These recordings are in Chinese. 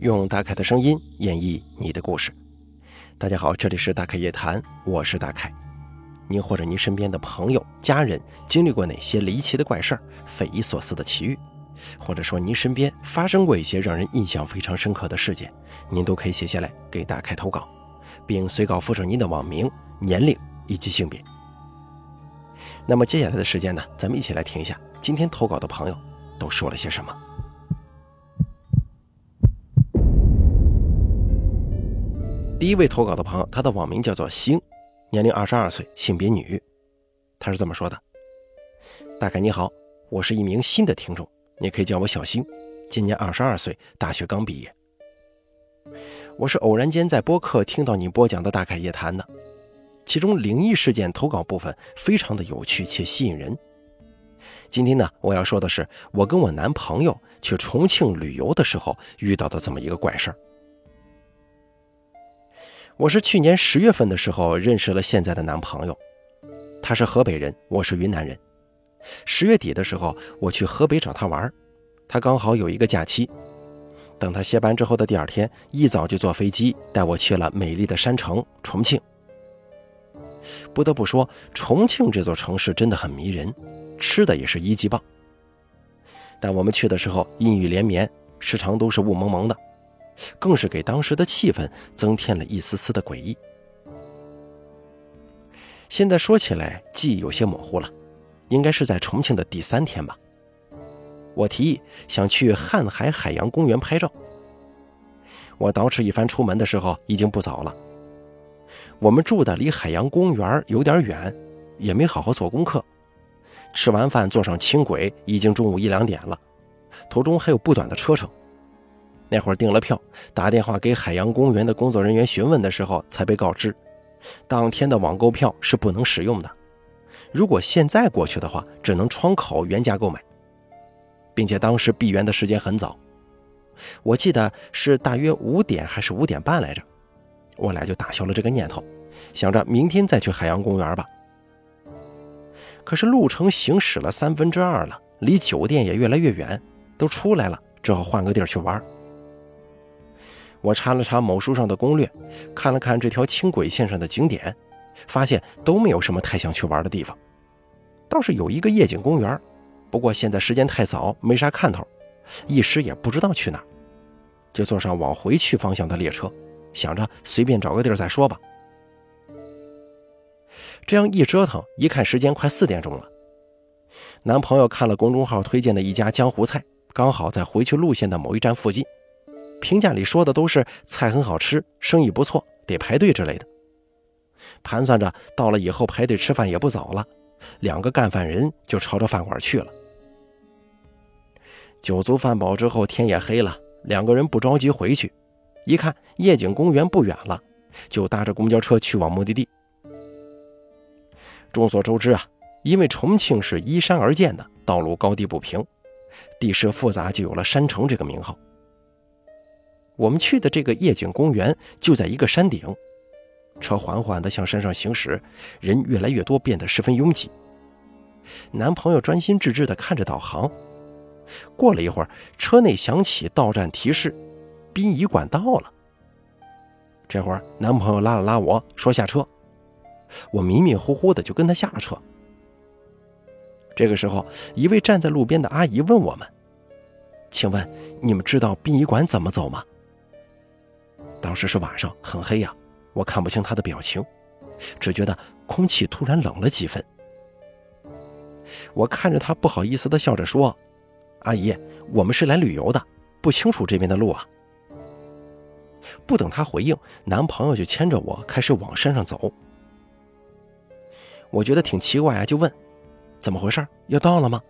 用大凯的声音演绎你的故事。大家好，这里是大凯夜谈，我是大凯。您或者您身边的朋友、家人经历过哪些离奇的怪事儿、匪夷所思的奇遇，或者说您身边发生过一些让人印象非常深刻的事件，您都可以写下来给大凯投稿，并随稿附上您的网名、年龄以及性别。那么接下来的时间呢，咱们一起来听一下今天投稿的朋友都说了些什么。第一位投稿的朋友，他的网名叫做星，年龄二十二岁，性别女。他是这么说的：“大概你好，我是一名新的听众，你可以叫我小星，今年二十二岁，大学刚毕业。我是偶然间在播客听到你播讲的《大概夜谈》的，其中灵异事件投稿部分非常的有趣且吸引人。今天呢，我要说的是我跟我男朋友去重庆旅游的时候遇到的这么一个怪事儿。”我是去年十月份的时候认识了现在的男朋友，他是河北人，我是云南人。十月底的时候，我去河北找他玩，他刚好有一个假期。等他歇班之后的第二天，一早就坐飞机带我去了美丽的山城重庆。不得不说，重庆这座城市真的很迷人，吃的也是一级棒。但我们去的时候阴雨连绵，时常都是雾蒙蒙的。更是给当时的气氛增添了一丝丝的诡异。现在说起来，记忆有些模糊了，应该是在重庆的第三天吧。我提议想去瀚海海洋公园拍照。我捯饬一番出门的时候，已经不早了。我们住的离海洋公园有点远，也没好好做功课。吃完饭坐上轻轨，已经中午一两点了，途中还有不短的车程。那会儿订了票，打电话给海洋公园的工作人员询问的时候，才被告知，当天的网购票是不能使用的。如果现在过去的话，只能窗口原价购买，并且当时闭园的时间很早，我记得是大约五点还是五点半来着。我俩就打消了这个念头，想着明天再去海洋公园吧。可是路程行驶了三分之二了，离酒店也越来越远，都出来了，只好换个地儿去玩。我查了查某书上的攻略，看了看这条轻轨线上的景点，发现都没有什么太想去玩的地方。倒是有一个夜景公园，不过现在时间太早，没啥看头，一时也不知道去哪，就坐上往回去方向的列车，想着随便找个地儿再说吧。这样一折腾，一看时间快四点钟了。男朋友看了公众号推荐的一家江湖菜，刚好在回去路线的某一站附近。评价里说的都是菜很好吃，生意不错，得排队之类的。盘算着到了以后排队吃饭也不早了，两个干饭人就朝着饭馆去了。酒足饭饱之后，天也黑了，两个人不着急回去，一看夜景公园不远了，就搭着公交车去往目的地。众所周知啊，因为重庆是依山而建的，道路高低不平，地势复杂，就有了山城这个名号。我们去的这个夜景公园就在一个山顶，车缓缓地向山上行驶，人越来越多，变得十分拥挤。男朋友专心致志地看着导航。过了一会儿，车内响起到站提示：“殡仪馆到了。”这会儿，男朋友拉了拉我说：“下车。”我迷迷糊糊的就跟他下了车。这个时候，一位站在路边的阿姨问我们：“请问你们知道殡仪馆怎么走吗？”当时是晚上，很黑呀，我看不清他的表情，只觉得空气突然冷了几分。我看着他，不好意思的笑着说：“阿姨，我们是来旅游的，不清楚这边的路啊。”不等他回应，男朋友就牵着我开始往山上走。我觉得挺奇怪啊，就问：“怎么回事？要到了吗？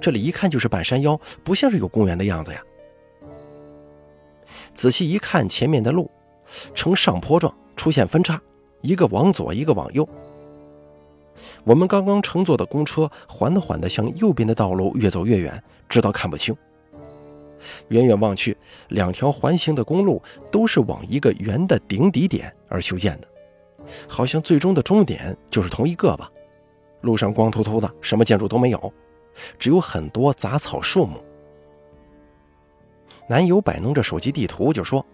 这里一看就是半山腰，不像是有公园的样子呀。”仔细一看，前面的路呈上坡状，出现分叉，一个往左，一个往右。我们刚刚乘坐的公车缓缓地向右边的道路越走越远，直到看不清。远远望去，两条环形的公路都是往一个圆的顶底点而修建的，好像最终的终点就是同一个吧。路上光秃秃的，什么建筑都没有，只有很多杂草树木。男友摆弄着手机地图就说：“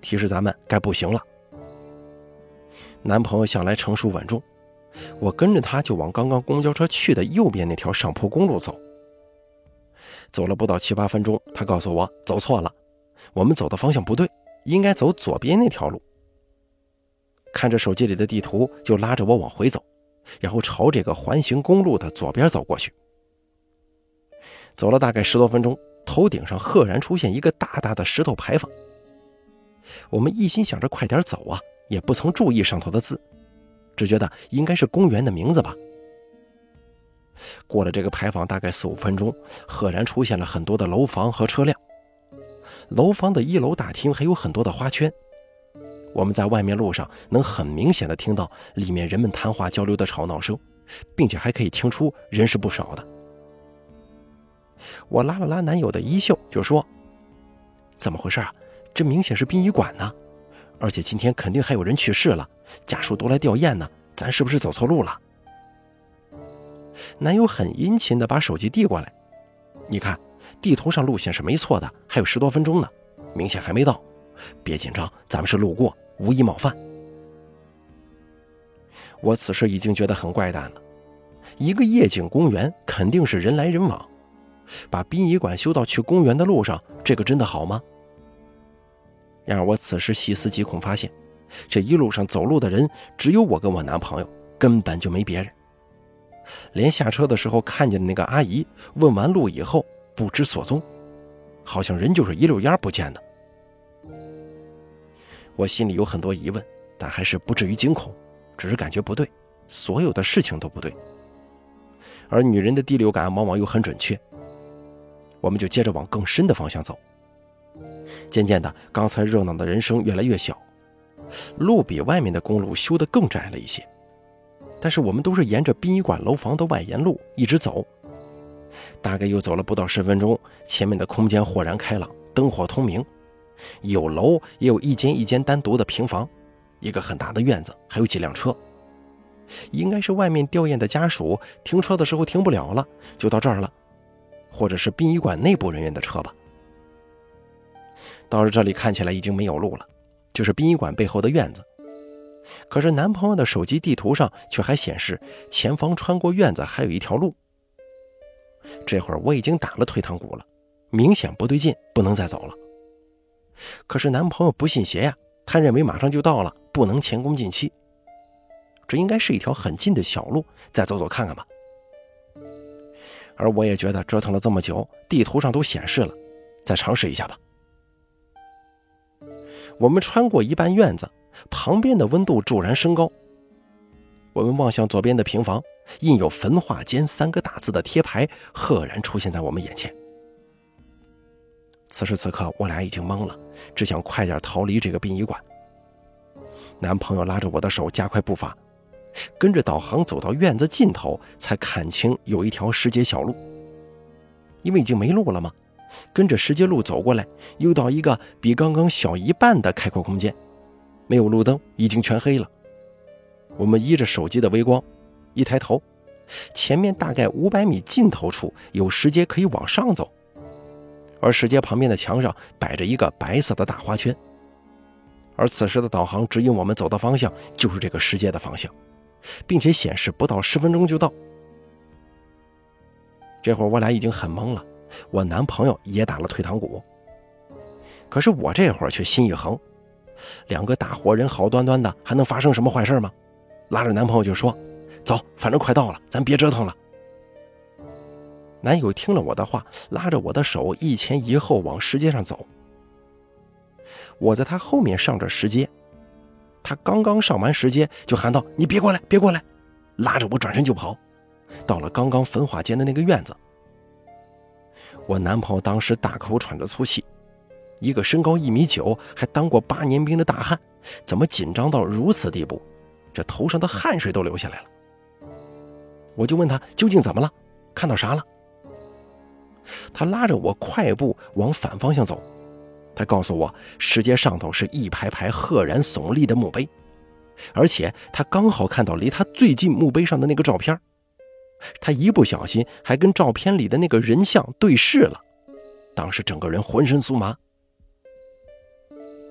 提示咱们该步行了。”男朋友向来成熟稳重，我跟着他就往刚刚公交车去的右边那条上坡公路走。走了不到七八分钟，他告诉我走错了，我们走的方向不对，应该走左边那条路。看着手机里的地图，就拉着我往回走，然后朝这个环形公路的左边走过去。走了大概十多分钟，头顶上赫然出现一个大大的石头牌坊。我们一心想着快点走啊，也不曾注意上头的字，只觉得应该是公园的名字吧。过了这个牌坊，大概四五分钟，赫然出现了很多的楼房和车辆。楼房的一楼大厅还有很多的花圈。我们在外面路上能很明显的听到里面人们谈话交流的吵闹声，并且还可以听出人是不少的。我拉了拉男友的衣袖，就说：“怎么回事啊？这明显是殡仪馆呢，而且今天肯定还有人去世了，家属都来吊唁呢。咱是不是走错路了？”男友很殷勤地把手机递过来，你看，地图上路线是没错的，还有十多分钟呢，明显还没到。别紧张，咱们是路过，无意冒犯。我此时已经觉得很怪诞了，一个夜景公园肯定是人来人往，把殡仪馆修到去公园的路上，这个真的好吗？然而我此时细思极恐，发现这一路上走路的人只有我跟我男朋友，根本就没别人。连下车的时候看见的那个阿姨，问完路以后不知所踪，好像人就是一溜烟不见的。我心里有很多疑问，但还是不至于惊恐，只是感觉不对，所有的事情都不对。而女人的第六感往往又很准确，我们就接着往更深的方向走。渐渐的，刚才热闹的人声越来越小，路比外面的公路修得更窄了一些。但是我们都是沿着殡仪馆楼房的外沿路一直走，大概又走了不到十分钟，前面的空间豁然开朗，灯火通明，有楼也有一间一间单独的平房，一个很大的院子，还有几辆车，应该是外面吊唁的家属停车的时候停不了了，就到这儿了，或者是殡仪馆内部人员的车吧。到了这里看起来已经没有路了，就是殡仪馆背后的院子。可是男朋友的手机地图上却还显示前方穿过院子还有一条路。这会儿我已经打了退堂鼓了，明显不对劲，不能再走了。可是男朋友不信邪呀，他认为马上就到了，不能前功尽弃。这应该是一条很近的小路，再走走看看吧。而我也觉得折腾了这么久，地图上都显示了，再尝试一下吧。我们穿过一半院子。旁边的温度骤然升高。我们望向左边的平房，印有“焚化间”三个大字的贴牌赫然出现在我们眼前。此时此刻，我俩已经懵了，只想快点逃离这个殡仪馆。男朋友拉着我的手加快步伐，跟着导航走到院子尽头，才看清有一条石阶小路。因为已经没路了吗？跟着石阶路走过来，又到一个比刚刚小一半的开阔空间。没有路灯，已经全黑了。我们依着手机的微光，一抬头，前面大概五百米尽头处有石阶可以往上走，而石阶旁边的墙上摆着一个白色的大花圈。而此时的导航指引我们走的方向就是这个石阶的方向，并且显示不到十分钟就到。这会儿我俩已经很懵了，我男朋友也打了退堂鼓，可是我这会儿却心一横。两个大活人好端端的，还能发生什么坏事吗？拉着男朋友就说：“走，反正快到了，咱别折腾了。”男友听了我的话，拉着我的手一前一后往石阶上走。我在他后面上着石阶，他刚刚上完石阶，就喊道：“你别过来，别过来！”拉着我转身就跑，到了刚刚焚化间的那个院子。我男朋友当时大口喘着粗气。一个身高一米九，还当过八年兵的大汉，怎么紧张到如此地步？这头上的汗水都流下来了。我就问他究竟怎么了，看到啥了？他拉着我快步往反方向走。他告诉我，石阶上头是一排排赫然耸立的墓碑，而且他刚好看到离他最近墓碑上的那个照片。他一不小心还跟照片里的那个人像对视了。当时整个人浑身酥麻。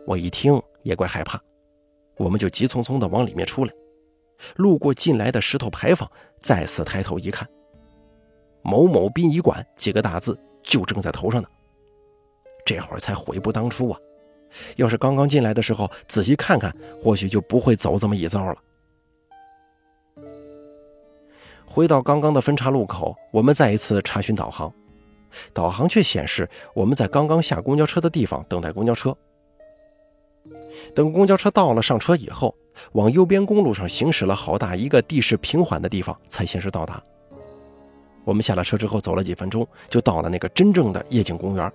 我一听也怪害怕，我们就急匆匆地往里面出来，路过进来的石头牌坊，再次抬头一看，某某殡仪馆几个大字就正在头上呢。这会儿才悔不当初啊！要是刚刚进来的时候仔细看看，或许就不会走这么一遭了。回到刚刚的分岔路口，我们再一次查询导航，导航却显示我们在刚刚下公交车的地方等待公交车。等公交车到了，上车以后，往右边公路上行驶了好大一个地势平缓的地方，才显示到达。我们下了车之后，走了几分钟，就到了那个真正的夜景公园。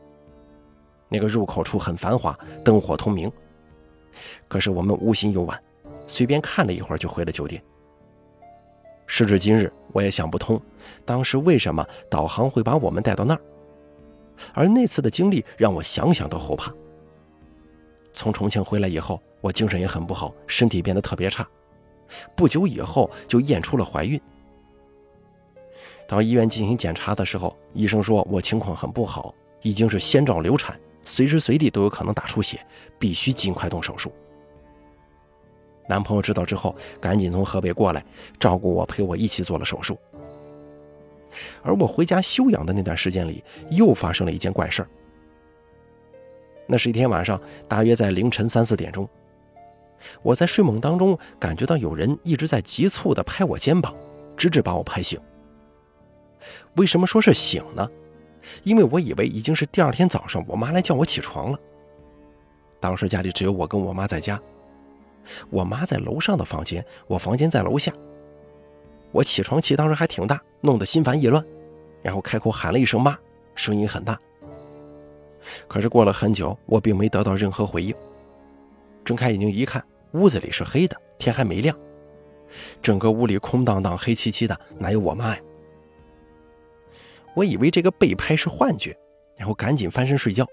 那个入口处很繁华，灯火通明。可是我们无心游玩，随便看了一会儿就回了酒店。时至今日，我也想不通，当时为什么导航会把我们带到那儿。而那次的经历让我想想都后怕。从重庆回来以后，我精神也很不好，身体变得特别差。不久以后就验出了怀孕。到医院进行检查的时候，医生说我情况很不好，已经是先兆流产。随时随地都有可能大出血，必须尽快动手术。男朋友知道之后，赶紧从河北过来照顾我，陪我一起做了手术。而我回家休养的那段时间里，又发生了一件怪事儿。那是一天晚上，大约在凌晨三四点钟，我在睡梦当中感觉到有人一直在急促地拍我肩膀，直至把我拍醒。为什么说是醒呢？因为我以为已经是第二天早上，我妈来叫我起床了。当时家里只有我跟我妈在家，我妈在楼上的房间，我房间在楼下。我起床气当时还挺大，弄得心烦意乱，然后开口喊了一声“妈”，声音很大。可是过了很久，我并没得到任何回应。睁开眼睛一看，屋子里是黑的，天还没亮，整个屋里空荡荡、黑漆漆的，哪有我妈呀？我以为这个被拍是幻觉，然后赶紧翻身睡觉。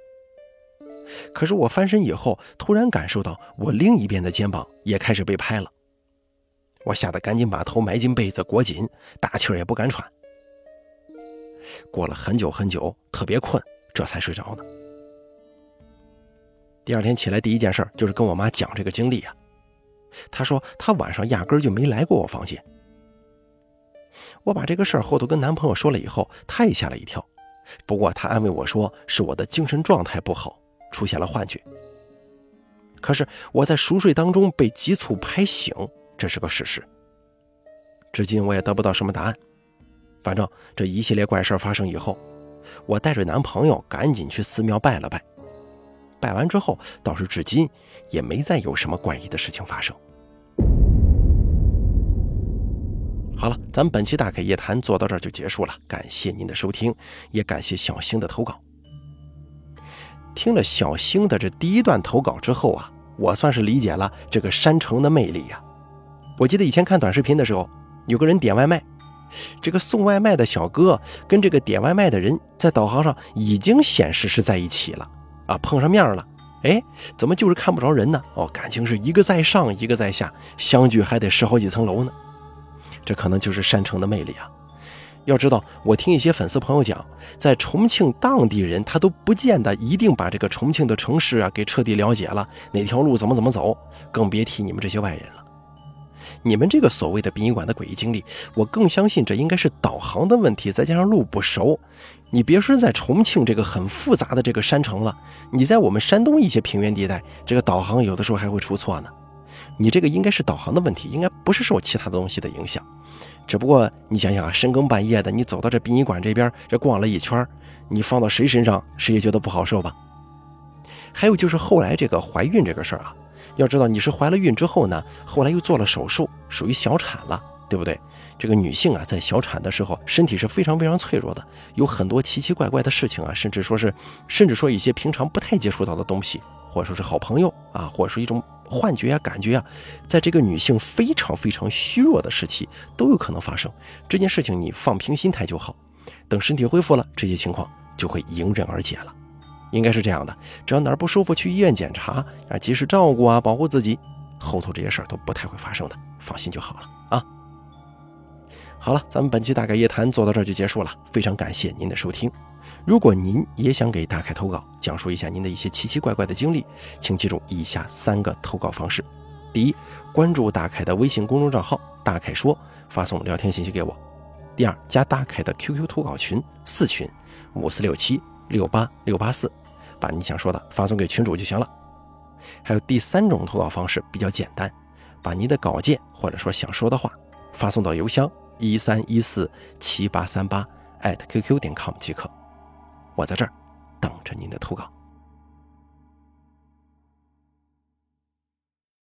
可是我翻身以后，突然感受到我另一边的肩膀也开始被拍了。我吓得赶紧把头埋进被子裹紧，大气儿也不敢喘。过了很久很久，特别困，这才睡着呢。第二天起来，第一件事就是跟我妈讲这个经历啊。她说她晚上压根就没来过我房间。我把这个事儿后头跟男朋友说了以后，他也吓了一跳。不过他安慰我说是我的精神状态不好，出现了幻觉。可是我在熟睡当中被急促拍醒，这是个事实。至今我也得不到什么答案。反正这一系列怪事发生以后，我带着男朋友赶紧去寺庙拜了拜。拜完之后，倒是至今也没再有什么怪异的事情发生。好了，咱们本期大凯夜谈做到这儿就结束了，感谢您的收听，也感谢小星的投稿。听了小星的这第一段投稿之后啊，我算是理解了这个山城的魅力呀。我记得以前看短视频的时候，有个人点外卖，这个送外卖的小哥跟这个点外卖的人在导航上已经显示是在一起了啊，碰上面了，哎，怎么就是看不着人呢？哦，感情是一个在上，一个在下，相距还得十好几层楼呢。这可能就是山城的魅力啊！要知道，我听一些粉丝朋友讲，在重庆当地人他都不见得一定把这个重庆的城市啊给彻底了解了，哪条路怎么怎么走，更别提你们这些外人了。你们这个所谓的殡仪馆的诡异经历，我更相信这应该是导航的问题，再加上路不熟。你别说在重庆这个很复杂的这个山城了，你在我们山东一些平原地带，这个导航有的时候还会出错呢。你这个应该是导航的问题，应该不是受其他的东西的影响。只不过你想想啊，深更半夜的，你走到这殡仪馆这边，这逛了一圈，你放到谁身上，谁也觉得不好受吧？还有就是后来这个怀孕这个事儿啊，要知道你是怀了孕之后呢，后来又做了手术，属于小产了，对不对？这个女性啊，在小产的时候，身体是非常非常脆弱的，有很多奇奇怪怪的事情啊，甚至说是，甚至说一些平常不太接触到的东西，或者说是好朋友啊，或者说一种。幻觉啊，感觉啊，在这个女性非常非常虚弱的时期都有可能发生。这件事情你放平心态就好，等身体恢复了，这些情况就会迎刃而解了。应该是这样的，只要哪儿不舒服，去医院检查啊，及时照顾啊，保护自己，后头这些事儿都不太会发生的，放心就好了啊。好了，咱们本期大概夜谈做到这儿就结束了，非常感谢您的收听。如果您也想给大凯投稿，讲述一下您的一些奇奇怪怪的经历，请记住以下三个投稿方式：第一，关注大凯的微信公众账号“大凯说”，发送聊天信息给我；第二，加大凯的 QQ 投稿群四群五四六七六八六八四，把你想说的发送给群主就行了。还有第三种投稿方式比较简单，把您的稿件或者说想说的话发送到邮箱一三一四七八三八 @QQ 点 com 即可。我在这儿等着您的投稿。